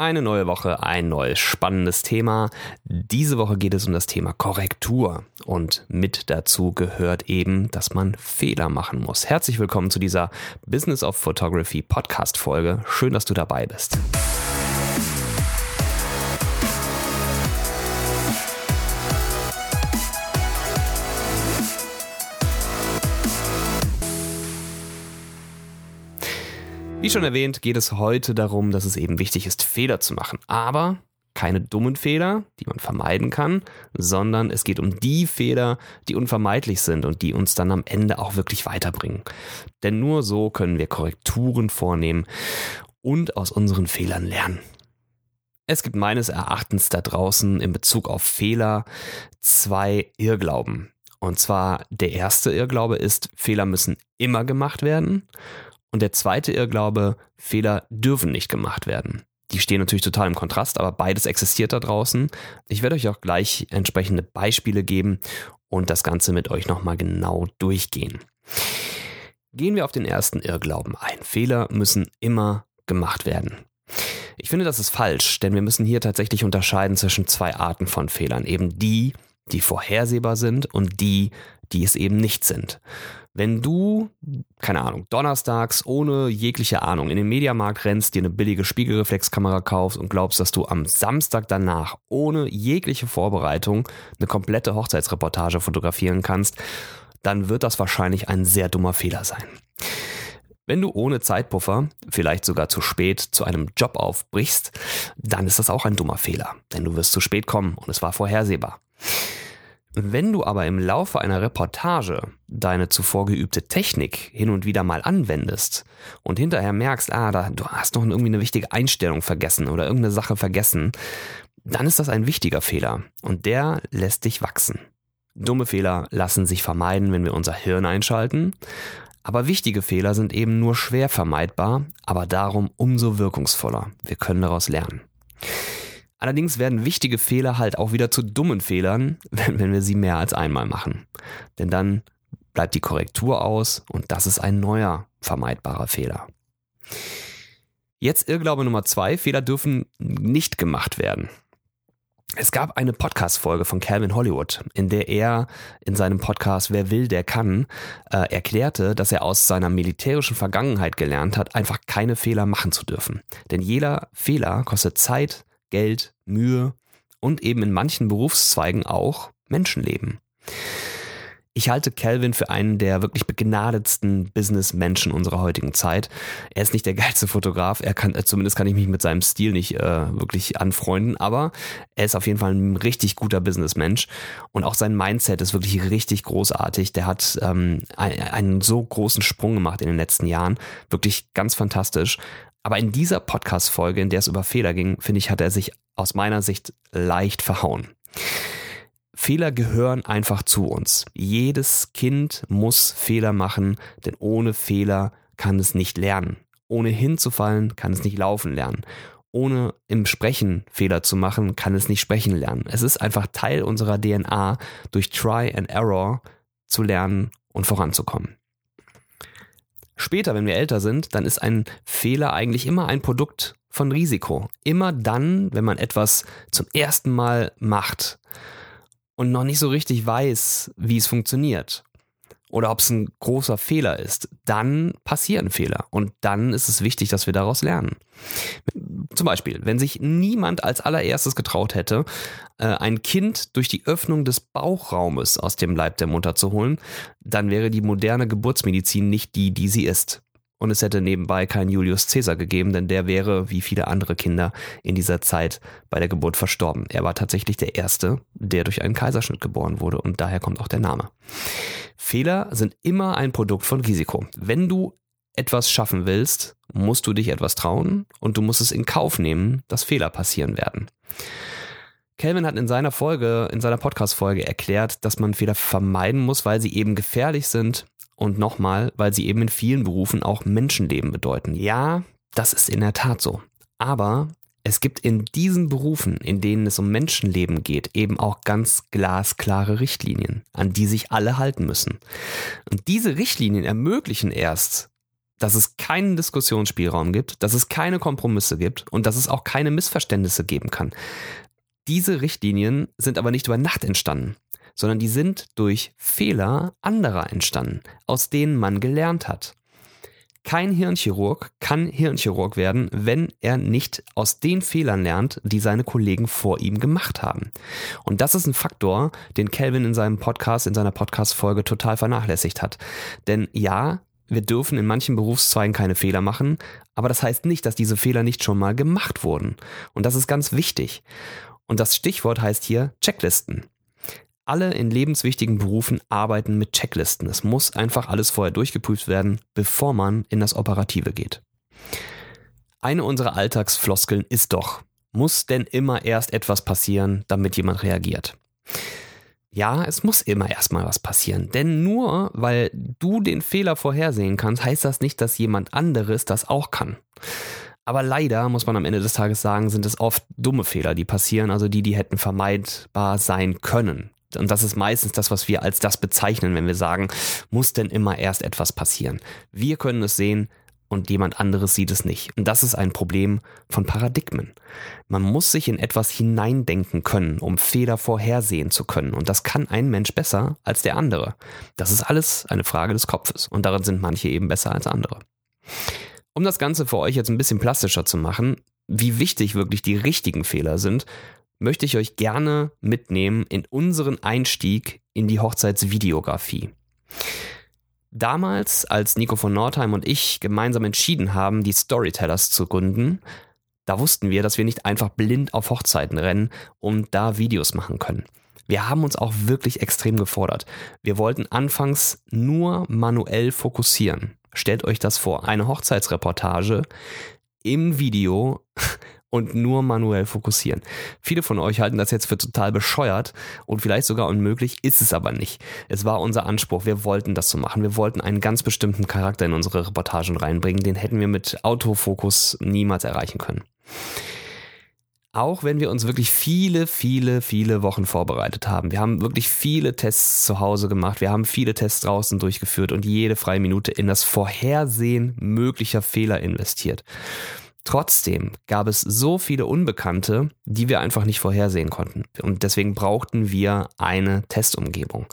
Eine neue Woche, ein neues spannendes Thema. Diese Woche geht es um das Thema Korrektur. Und mit dazu gehört eben, dass man Fehler machen muss. Herzlich willkommen zu dieser Business of Photography Podcast Folge. Schön, dass du dabei bist. Wie schon erwähnt, geht es heute darum, dass es eben wichtig ist, Fehler zu machen. Aber keine dummen Fehler, die man vermeiden kann, sondern es geht um die Fehler, die unvermeidlich sind und die uns dann am Ende auch wirklich weiterbringen. Denn nur so können wir Korrekturen vornehmen und aus unseren Fehlern lernen. Es gibt meines Erachtens da draußen in Bezug auf Fehler zwei Irrglauben. Und zwar der erste Irrglaube ist, Fehler müssen immer gemacht werden. Und der zweite Irrglaube, Fehler dürfen nicht gemacht werden. Die stehen natürlich total im Kontrast, aber beides existiert da draußen. Ich werde euch auch gleich entsprechende Beispiele geben und das Ganze mit euch nochmal genau durchgehen. Gehen wir auf den ersten Irrglauben ein. Fehler müssen immer gemacht werden. Ich finde, das ist falsch, denn wir müssen hier tatsächlich unterscheiden zwischen zwei Arten von Fehlern. Eben die, die vorhersehbar sind und die, die es eben nicht sind. Wenn du, keine Ahnung, donnerstags ohne jegliche Ahnung in den Mediamarkt rennst, dir eine billige Spiegelreflexkamera kaufst und glaubst, dass du am Samstag danach ohne jegliche Vorbereitung eine komplette Hochzeitsreportage fotografieren kannst, dann wird das wahrscheinlich ein sehr dummer Fehler sein. Wenn du ohne Zeitpuffer, vielleicht sogar zu spät, zu einem Job aufbrichst, dann ist das auch ein dummer Fehler, denn du wirst zu spät kommen und es war vorhersehbar. Wenn du aber im Laufe einer Reportage deine zuvor geübte Technik hin und wieder mal anwendest und hinterher merkst, ah, da, du hast noch irgendwie eine wichtige Einstellung vergessen oder irgendeine Sache vergessen, dann ist das ein wichtiger Fehler und der lässt dich wachsen. Dumme Fehler lassen sich vermeiden, wenn wir unser Hirn einschalten, aber wichtige Fehler sind eben nur schwer vermeidbar, aber darum umso wirkungsvoller. Wir können daraus lernen. Allerdings werden wichtige Fehler halt auch wieder zu dummen Fehlern, wenn, wenn wir sie mehr als einmal machen. Denn dann bleibt die Korrektur aus und das ist ein neuer vermeidbarer Fehler. Jetzt Irrglaube Nummer zwei, Fehler dürfen nicht gemacht werden. Es gab eine Podcast-Folge von Calvin Hollywood, in der er in seinem Podcast Wer will, der kann, äh, erklärte, dass er aus seiner militärischen Vergangenheit gelernt hat, einfach keine Fehler machen zu dürfen. Denn jeder Fehler kostet Zeit, Geld, Mühe und eben in manchen Berufszweigen auch Menschenleben. Ich halte Calvin für einen der wirklich begnadetsten Businessmenschen unserer heutigen Zeit. Er ist nicht der geilste Fotograf, er kann, zumindest kann ich mich mit seinem Stil nicht äh, wirklich anfreunden, aber er ist auf jeden Fall ein richtig guter Businessmensch und auch sein Mindset ist wirklich richtig großartig. Der hat ähm, einen so großen Sprung gemacht in den letzten Jahren, wirklich ganz fantastisch. Aber in dieser Podcast-Folge, in der es über Fehler ging, finde ich, hat er sich aus meiner Sicht leicht verhauen. Fehler gehören einfach zu uns. Jedes Kind muss Fehler machen, denn ohne Fehler kann es nicht lernen. Ohne hinzufallen kann es nicht laufen lernen. Ohne im Sprechen Fehler zu machen, kann es nicht sprechen lernen. Es ist einfach Teil unserer DNA, durch Try and Error zu lernen und voranzukommen. Später, wenn wir älter sind, dann ist ein Fehler eigentlich immer ein Produkt von Risiko. Immer dann, wenn man etwas zum ersten Mal macht und noch nicht so richtig weiß, wie es funktioniert oder ob es ein großer Fehler ist, dann passieren Fehler und dann ist es wichtig, dass wir daraus lernen. Zum Beispiel, wenn sich niemand als allererstes getraut hätte, äh, ein Kind durch die Öffnung des Bauchraumes aus dem Leib der Mutter zu holen, dann wäre die moderne Geburtsmedizin nicht die, die sie ist. Und es hätte nebenbei keinen Julius Caesar gegeben, denn der wäre, wie viele andere Kinder, in dieser Zeit bei der Geburt verstorben. Er war tatsächlich der Erste, der durch einen Kaiserschnitt geboren wurde und daher kommt auch der Name. Fehler sind immer ein Produkt von Risiko. Wenn du etwas schaffen willst, musst du dich etwas trauen und du musst es in Kauf nehmen, dass Fehler passieren werden. Kelvin hat in seiner Folge, in seiner Podcast-Folge erklärt, dass man Fehler vermeiden muss, weil sie eben gefährlich sind und nochmal, weil sie eben in vielen Berufen auch Menschenleben bedeuten. Ja, das ist in der Tat so. Aber es gibt in diesen Berufen, in denen es um Menschenleben geht, eben auch ganz glasklare Richtlinien, an die sich alle halten müssen. Und diese Richtlinien ermöglichen erst, dass es keinen Diskussionsspielraum gibt, dass es keine Kompromisse gibt und dass es auch keine Missverständnisse geben kann. Diese Richtlinien sind aber nicht über Nacht entstanden, sondern die sind durch Fehler anderer entstanden, aus denen man gelernt hat. Kein Hirnchirurg kann Hirnchirurg werden, wenn er nicht aus den Fehlern lernt, die seine Kollegen vor ihm gemacht haben. Und das ist ein Faktor, den Kelvin in seinem Podcast, in seiner Podcast-Folge total vernachlässigt hat. Denn ja, wir dürfen in manchen Berufszweigen keine Fehler machen, aber das heißt nicht, dass diese Fehler nicht schon mal gemacht wurden. Und das ist ganz wichtig. Und das Stichwort heißt hier Checklisten alle in lebenswichtigen Berufen arbeiten mit Checklisten. Es muss einfach alles vorher durchgeprüft werden, bevor man in das Operative geht. Eine unserer Alltagsfloskeln ist doch, muss denn immer erst etwas passieren, damit jemand reagiert? Ja, es muss immer erstmal was passieren. Denn nur weil du den Fehler vorhersehen kannst, heißt das nicht, dass jemand anderes das auch kann. Aber leider, muss man am Ende des Tages sagen, sind es oft dumme Fehler, die passieren, also die, die hätten vermeidbar sein können. Und das ist meistens das, was wir als das bezeichnen, wenn wir sagen, muss denn immer erst etwas passieren. Wir können es sehen und jemand anderes sieht es nicht. Und das ist ein Problem von Paradigmen. Man muss sich in etwas hineindenken können, um Fehler vorhersehen zu können. Und das kann ein Mensch besser als der andere. Das ist alles eine Frage des Kopfes. Und darin sind manche eben besser als andere. Um das Ganze für euch jetzt ein bisschen plastischer zu machen, wie wichtig wirklich die richtigen Fehler sind, möchte ich euch gerne mitnehmen in unseren Einstieg in die Hochzeitsvideografie. Damals, als Nico von Nordheim und ich gemeinsam entschieden haben, die Storytellers zu gründen, da wussten wir, dass wir nicht einfach blind auf Hochzeiten rennen und da Videos machen können. Wir haben uns auch wirklich extrem gefordert. Wir wollten anfangs nur manuell fokussieren. Stellt euch das vor, eine Hochzeitsreportage im Video und nur manuell fokussieren. Viele von euch halten das jetzt für total bescheuert und vielleicht sogar unmöglich, ist es aber nicht. Es war unser Anspruch, wir wollten das so machen. Wir wollten einen ganz bestimmten Charakter in unsere Reportagen reinbringen, den hätten wir mit Autofokus niemals erreichen können. Auch wenn wir uns wirklich viele, viele, viele Wochen vorbereitet haben. Wir haben wirklich viele Tests zu Hause gemacht. Wir haben viele Tests draußen durchgeführt und jede freie Minute in das Vorhersehen möglicher Fehler investiert. Trotzdem gab es so viele Unbekannte, die wir einfach nicht vorhersehen konnten. Und deswegen brauchten wir eine Testumgebung.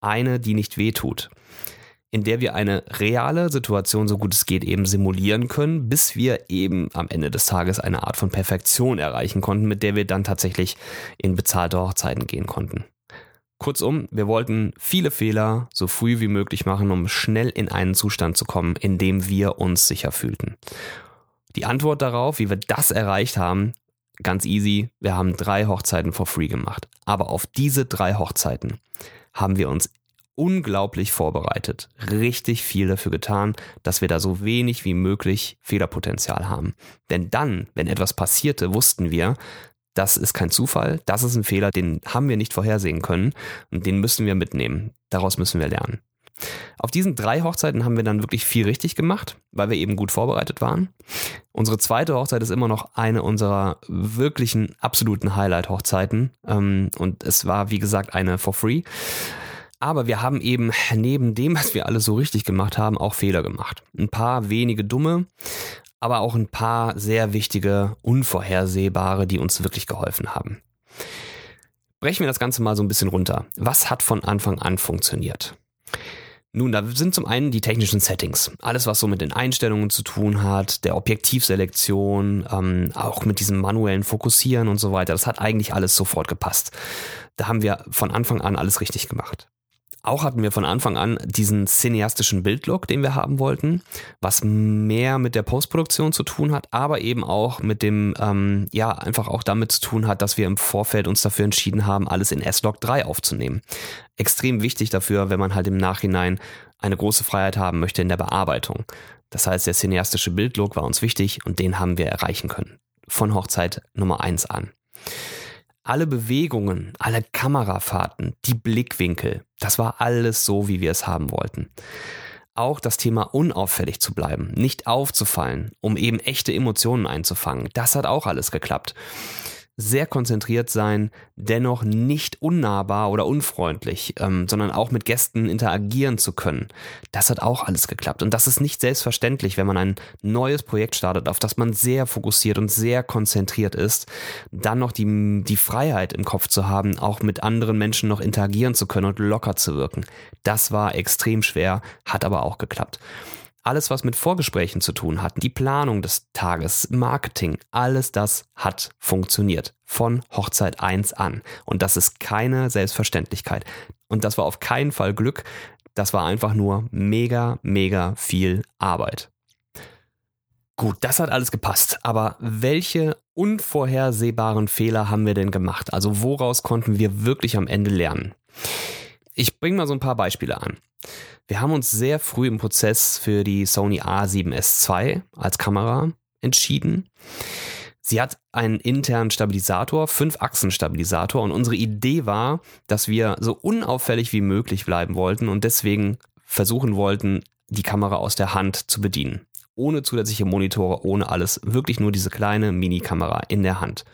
Eine, die nicht wehtut. In der wir eine reale Situation, so gut es geht, eben simulieren können, bis wir eben am Ende des Tages eine Art von Perfektion erreichen konnten, mit der wir dann tatsächlich in bezahlte Hochzeiten gehen konnten. Kurzum, wir wollten viele Fehler so früh wie möglich machen, um schnell in einen Zustand zu kommen, in dem wir uns sicher fühlten. Die Antwort darauf, wie wir das erreicht haben, ganz easy. Wir haben drei Hochzeiten for free gemacht. Aber auf diese drei Hochzeiten haben wir uns unglaublich vorbereitet, richtig viel dafür getan, dass wir da so wenig wie möglich Fehlerpotenzial haben. Denn dann, wenn etwas passierte, wussten wir, das ist kein Zufall, das ist ein Fehler, den haben wir nicht vorhersehen können und den müssen wir mitnehmen. Daraus müssen wir lernen. Auf diesen drei Hochzeiten haben wir dann wirklich viel richtig gemacht, weil wir eben gut vorbereitet waren. Unsere zweite Hochzeit ist immer noch eine unserer wirklichen absoluten Highlight-Hochzeiten. Ähm, und es war, wie gesagt, eine for free. Aber wir haben eben neben dem, was wir alles so richtig gemacht haben, auch Fehler gemacht. Ein paar wenige dumme, aber auch ein paar sehr wichtige, unvorhersehbare, die uns wirklich geholfen haben. Brechen wir das Ganze mal so ein bisschen runter. Was hat von Anfang an funktioniert? Nun, da sind zum einen die technischen Settings. Alles, was so mit den Einstellungen zu tun hat, der Objektivselektion, ähm, auch mit diesem manuellen Fokussieren und so weiter. Das hat eigentlich alles sofort gepasst. Da haben wir von Anfang an alles richtig gemacht. Auch hatten wir von Anfang an diesen cineastischen Bildlook, den wir haben wollten, was mehr mit der Postproduktion zu tun hat, aber eben auch mit dem, ähm, ja, einfach auch damit zu tun hat, dass wir im Vorfeld uns dafür entschieden haben, alles in S-Log 3 aufzunehmen. Extrem wichtig dafür, wenn man halt im Nachhinein eine große Freiheit haben möchte in der Bearbeitung. Das heißt, der cineastische Bildlook war uns wichtig und den haben wir erreichen können. Von Hochzeit Nummer 1 an alle Bewegungen, alle Kamerafahrten, die Blickwinkel, das war alles so, wie wir es haben wollten. Auch das Thema unauffällig zu bleiben, nicht aufzufallen, um eben echte Emotionen einzufangen, das hat auch alles geklappt. Sehr konzentriert sein, dennoch nicht unnahbar oder unfreundlich, ähm, sondern auch mit Gästen interagieren zu können. Das hat auch alles geklappt. Und das ist nicht selbstverständlich, wenn man ein neues Projekt startet, auf das man sehr fokussiert und sehr konzentriert ist, dann noch die, die Freiheit im Kopf zu haben, auch mit anderen Menschen noch interagieren zu können und locker zu wirken. Das war extrem schwer, hat aber auch geklappt alles, was mit Vorgesprächen zu tun hat, die Planung des Tages, Marketing, alles das hat funktioniert. Von Hochzeit 1 an. Und das ist keine Selbstverständlichkeit. Und das war auf keinen Fall Glück. Das war einfach nur mega, mega viel Arbeit. Gut, das hat alles gepasst. Aber welche unvorhersehbaren Fehler haben wir denn gemacht? Also woraus konnten wir wirklich am Ende lernen? Ich bringe mal so ein paar Beispiele an. Wir haben uns sehr früh im Prozess für die Sony A7S II als Kamera entschieden. Sie hat einen internen Stabilisator, fünf Achsen Stabilisator und unsere Idee war, dass wir so unauffällig wie möglich bleiben wollten und deswegen versuchen wollten, die Kamera aus der Hand zu bedienen. Ohne zusätzliche Monitore, ohne alles, wirklich nur diese kleine Mini-Kamera in der Hand.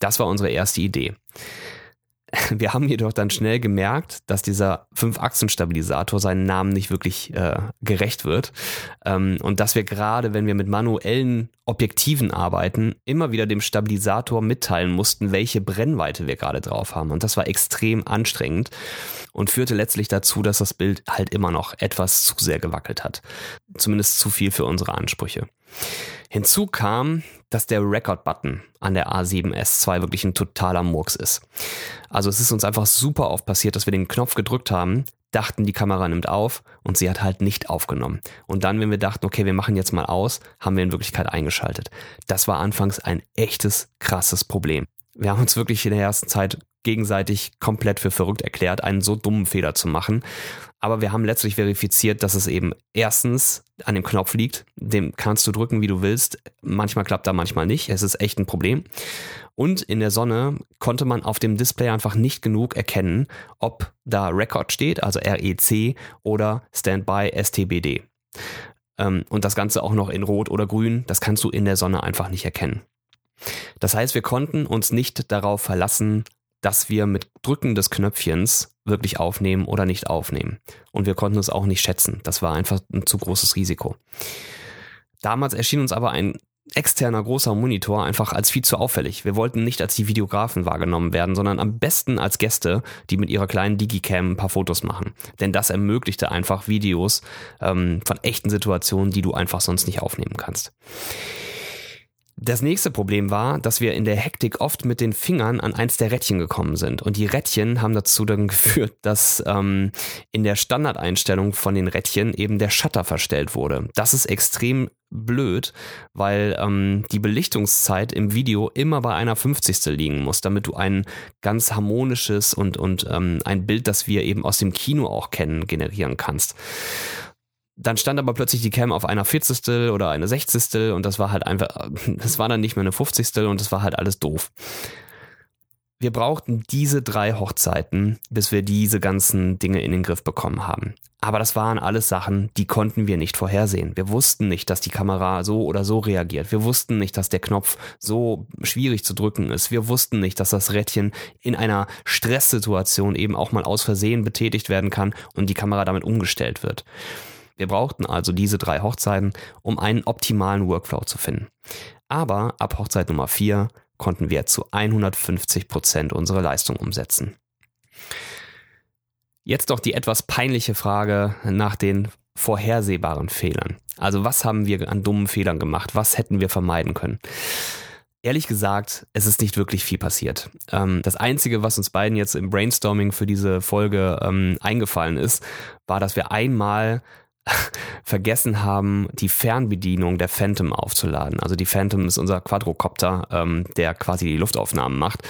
Das war unsere erste Idee. Wir haben jedoch dann schnell gemerkt, dass dieser Fünf-Achsen-Stabilisator seinen Namen nicht wirklich äh, gerecht wird ähm, und dass wir gerade, wenn wir mit manuellen Objektiven arbeiten, immer wieder dem Stabilisator mitteilen mussten, welche Brennweite wir gerade drauf haben. Und das war extrem anstrengend und führte letztlich dazu, dass das Bild halt immer noch etwas zu sehr gewackelt hat. Zumindest zu viel für unsere Ansprüche. Hinzu kam, dass der Record-Button an der A7S II wirklich ein totaler Murks ist. Also es ist uns einfach super oft passiert, dass wir den Knopf gedrückt haben, dachten, die Kamera nimmt auf und sie hat halt nicht aufgenommen. Und dann, wenn wir dachten, okay, wir machen jetzt mal aus, haben wir in Wirklichkeit eingeschaltet. Das war anfangs ein echtes, krasses Problem. Wir haben uns wirklich in der ersten Zeit gegenseitig komplett für verrückt erklärt, einen so dummen Fehler zu machen. Aber wir haben letztlich verifiziert, dass es eben erstens an dem Knopf liegt. Dem kannst du drücken, wie du willst. Manchmal klappt er, manchmal nicht. Es ist echt ein Problem. Und in der Sonne konnte man auf dem Display einfach nicht genug erkennen, ob da Record steht, also REC oder Standby STBD. Ähm, und das Ganze auch noch in Rot oder Grün. Das kannst du in der Sonne einfach nicht erkennen. Das heißt, wir konnten uns nicht darauf verlassen, dass wir mit Drücken des Knöpfchens wirklich aufnehmen oder nicht aufnehmen. Und wir konnten es auch nicht schätzen. Das war einfach ein zu großes Risiko. Damals erschien uns aber ein externer großer Monitor einfach als viel zu auffällig. Wir wollten nicht als die Videografen wahrgenommen werden, sondern am besten als Gäste, die mit ihrer kleinen Digicam ein paar Fotos machen. Denn das ermöglichte einfach Videos ähm, von echten Situationen, die du einfach sonst nicht aufnehmen kannst. Das nächste Problem war, dass wir in der Hektik oft mit den Fingern an eins der Rädchen gekommen sind. Und die Rädchen haben dazu dann geführt, dass ähm, in der Standardeinstellung von den Rädchen eben der Shutter verstellt wurde. Das ist extrem blöd, weil ähm, die Belichtungszeit im Video immer bei einer 50. liegen muss, damit du ein ganz harmonisches und, und ähm, ein Bild, das wir eben aus dem Kino auch kennen, generieren kannst dann stand aber plötzlich die Cam auf einer 40. oder eine 60. und das war halt einfach, das war dann nicht mehr eine 50. und das war halt alles doof. Wir brauchten diese drei Hochzeiten, bis wir diese ganzen Dinge in den Griff bekommen haben. Aber das waren alles Sachen, die konnten wir nicht vorhersehen. Wir wussten nicht, dass die Kamera so oder so reagiert. Wir wussten nicht, dass der Knopf so schwierig zu drücken ist. Wir wussten nicht, dass das Rädchen in einer Stresssituation eben auch mal aus Versehen betätigt werden kann und die Kamera damit umgestellt wird. Wir brauchten also diese drei Hochzeiten, um einen optimalen Workflow zu finden. Aber ab Hochzeit Nummer 4 konnten wir zu 150 Prozent unsere Leistung umsetzen. Jetzt doch die etwas peinliche Frage nach den vorhersehbaren Fehlern. Also was haben wir an dummen Fehlern gemacht? Was hätten wir vermeiden können? Ehrlich gesagt, es ist nicht wirklich viel passiert. Ähm, das Einzige, was uns beiden jetzt im Brainstorming für diese Folge ähm, eingefallen ist, war, dass wir einmal vergessen haben, die Fernbedienung der Phantom aufzuladen. Also die Phantom ist unser Quadrocopter, ähm, der quasi die Luftaufnahmen macht.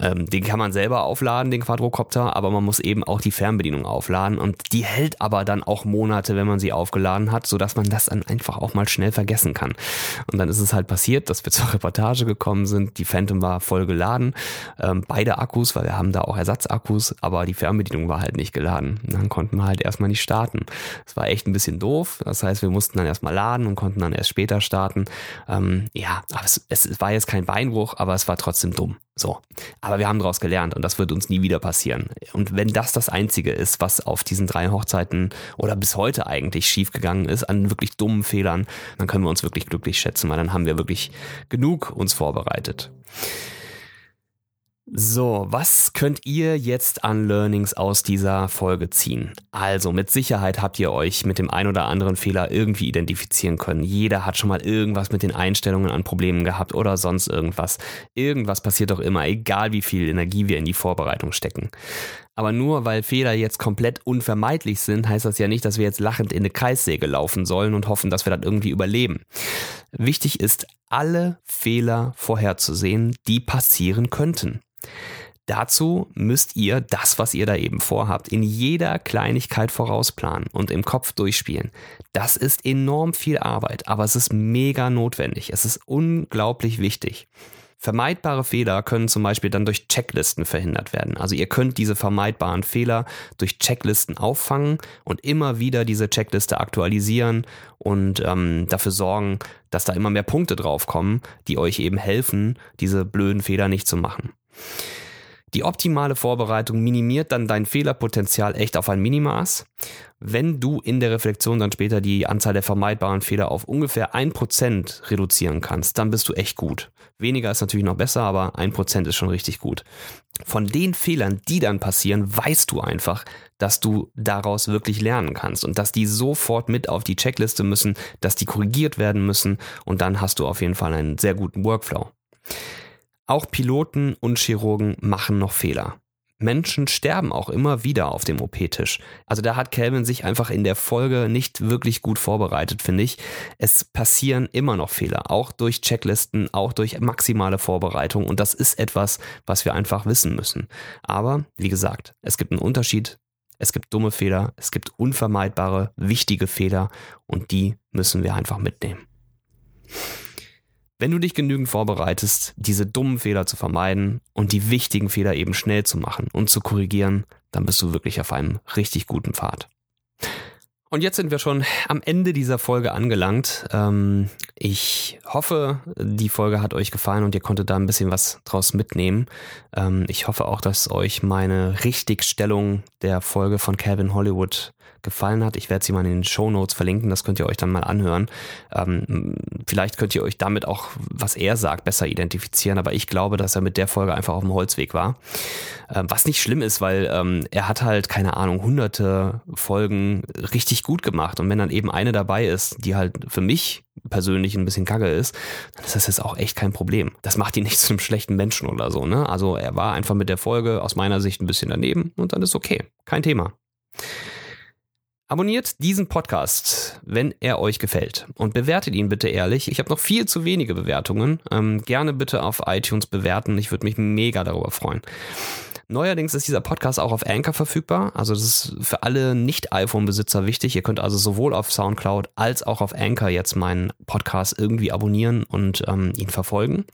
Ähm, den kann man selber aufladen, den Quadrocopter, aber man muss eben auch die Fernbedienung aufladen und die hält aber dann auch Monate, wenn man sie aufgeladen hat, sodass man das dann einfach auch mal schnell vergessen kann. Und dann ist es halt passiert, dass wir zur Reportage gekommen sind, die Phantom war voll geladen, ähm, beide Akkus, weil wir haben da auch Ersatzakkus, aber die Fernbedienung war halt nicht geladen. Dann konnten wir halt erstmal nicht starten. Es war echt ein ein bisschen doof. Das heißt, wir mussten dann erstmal laden und konnten dann erst später starten. Ähm, ja, aber es, es war jetzt kein Beinbruch, aber es war trotzdem dumm. So. Aber wir haben daraus gelernt und das wird uns nie wieder passieren. Und wenn das das Einzige ist, was auf diesen drei Hochzeiten oder bis heute eigentlich schiefgegangen ist, an wirklich dummen Fehlern, dann können wir uns wirklich glücklich schätzen, weil dann haben wir wirklich genug uns vorbereitet. So, was könnt ihr jetzt an Learnings aus dieser Folge ziehen? Also, mit Sicherheit habt ihr euch mit dem ein oder anderen Fehler irgendwie identifizieren können. Jeder hat schon mal irgendwas mit den Einstellungen an Problemen gehabt oder sonst irgendwas. Irgendwas passiert doch immer, egal wie viel Energie wir in die Vorbereitung stecken. Aber nur weil Fehler jetzt komplett unvermeidlich sind, heißt das ja nicht, dass wir jetzt lachend in eine Kreissäge laufen sollen und hoffen, dass wir das irgendwie überleben. Wichtig ist, alle Fehler vorherzusehen, die passieren könnten. Dazu müsst ihr das, was ihr da eben vorhabt, in jeder Kleinigkeit vorausplanen und im Kopf durchspielen. Das ist enorm viel Arbeit, aber es ist mega notwendig. Es ist unglaublich wichtig. Vermeidbare Fehler können zum Beispiel dann durch Checklisten verhindert werden. Also ihr könnt diese vermeidbaren Fehler durch Checklisten auffangen und immer wieder diese Checkliste aktualisieren und ähm, dafür sorgen, dass da immer mehr Punkte draufkommen, die euch eben helfen, diese blöden Fehler nicht zu machen. Die optimale Vorbereitung minimiert dann dein Fehlerpotenzial echt auf ein Minimaß. Wenn du in der Reflexion dann später die Anzahl der vermeidbaren Fehler auf ungefähr 1% reduzieren kannst, dann bist du echt gut. Weniger ist natürlich noch besser, aber 1% ist schon richtig gut. Von den Fehlern, die dann passieren, weißt du einfach, dass du daraus wirklich lernen kannst und dass die sofort mit auf die Checkliste müssen, dass die korrigiert werden müssen und dann hast du auf jeden Fall einen sehr guten Workflow. Auch Piloten und Chirurgen machen noch Fehler. Menschen sterben auch immer wieder auf dem OP-Tisch. Also da hat Calvin sich einfach in der Folge nicht wirklich gut vorbereitet, finde ich. Es passieren immer noch Fehler, auch durch Checklisten, auch durch maximale Vorbereitung. Und das ist etwas, was wir einfach wissen müssen. Aber wie gesagt, es gibt einen Unterschied. Es gibt dumme Fehler, es gibt unvermeidbare, wichtige Fehler und die müssen wir einfach mitnehmen. Wenn du dich genügend vorbereitest, diese dummen Fehler zu vermeiden und die wichtigen Fehler eben schnell zu machen und zu korrigieren, dann bist du wirklich auf einem richtig guten Pfad. Und jetzt sind wir schon am Ende dieser Folge angelangt. Ähm, ich hoffe, die Folge hat euch gefallen und ihr konntet da ein bisschen was draus mitnehmen. Ähm, ich hoffe auch, dass euch meine Richtigstellung der Folge von Calvin Hollywood gefallen hat. Ich werde sie mal in den Show Notes verlinken, das könnt ihr euch dann mal anhören. Ähm, vielleicht könnt ihr euch damit auch, was er sagt, besser identifizieren, aber ich glaube, dass er mit der Folge einfach auf dem Holzweg war. Ähm, was nicht schlimm ist, weil ähm, er hat halt, keine Ahnung, hunderte Folgen richtig gut gemacht und wenn dann eben eine dabei ist, die halt für mich persönlich ein bisschen kacke ist, dann ist das jetzt auch echt kein Problem. Das macht ihn nicht zu einem schlechten Menschen oder so, ne? Also er war einfach mit der Folge aus meiner Sicht ein bisschen daneben und dann ist okay. Kein Thema. Abonniert diesen Podcast, wenn er euch gefällt. Und bewertet ihn bitte ehrlich. Ich habe noch viel zu wenige Bewertungen. Ähm, gerne bitte auf iTunes bewerten. Ich würde mich mega darüber freuen. Neuerdings ist dieser Podcast auch auf Anchor verfügbar. Also das ist für alle Nicht-iPhone-Besitzer wichtig. Ihr könnt also sowohl auf SoundCloud als auch auf Anchor jetzt meinen Podcast irgendwie abonnieren und ähm, ihn verfolgen.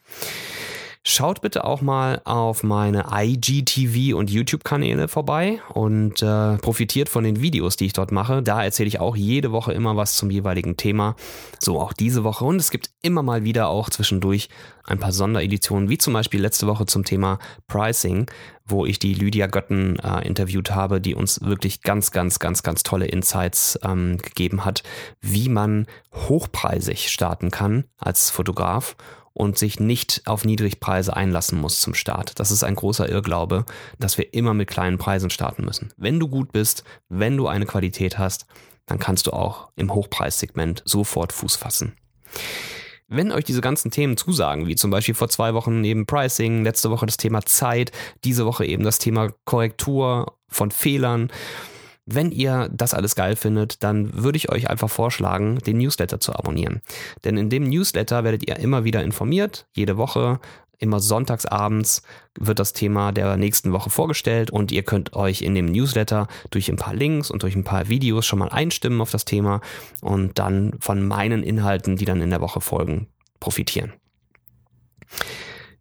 Schaut bitte auch mal auf meine IGTV und YouTube-Kanäle vorbei und äh, profitiert von den Videos, die ich dort mache. Da erzähle ich auch jede Woche immer was zum jeweiligen Thema. So auch diese Woche. Und es gibt immer mal wieder auch zwischendurch ein paar Sondereditionen, wie zum Beispiel letzte Woche zum Thema Pricing, wo ich die Lydia Götten äh, interviewt habe, die uns wirklich ganz, ganz, ganz, ganz tolle Insights ähm, gegeben hat, wie man hochpreisig starten kann als Fotograf und sich nicht auf Niedrigpreise einlassen muss zum Start. Das ist ein großer Irrglaube, dass wir immer mit kleinen Preisen starten müssen. Wenn du gut bist, wenn du eine Qualität hast, dann kannst du auch im Hochpreissegment sofort Fuß fassen. Wenn euch diese ganzen Themen zusagen, wie zum Beispiel vor zwei Wochen eben Pricing, letzte Woche das Thema Zeit, diese Woche eben das Thema Korrektur von Fehlern, wenn ihr das alles geil findet, dann würde ich euch einfach vorschlagen, den Newsletter zu abonnieren. Denn in dem Newsletter werdet ihr immer wieder informiert, jede Woche, immer sonntagsabends wird das Thema der nächsten Woche vorgestellt und ihr könnt euch in dem Newsletter durch ein paar Links und durch ein paar Videos schon mal einstimmen auf das Thema und dann von meinen Inhalten, die dann in der Woche folgen, profitieren.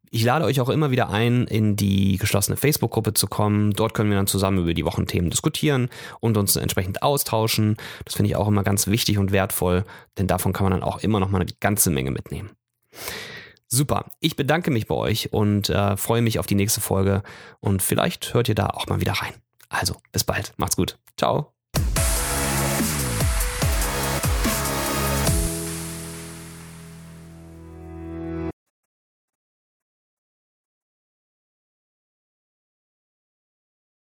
Ich lade euch auch immer wieder ein, in die geschlossene Facebook-Gruppe zu kommen. Dort können wir dann zusammen über die Wochenthemen diskutieren und uns entsprechend austauschen. Das finde ich auch immer ganz wichtig und wertvoll, denn davon kann man dann auch immer noch mal eine ganze Menge mitnehmen. Super, ich bedanke mich bei euch und äh, freue mich auf die nächste Folge und vielleicht hört ihr da auch mal wieder rein. Also, bis bald, macht's gut. Ciao.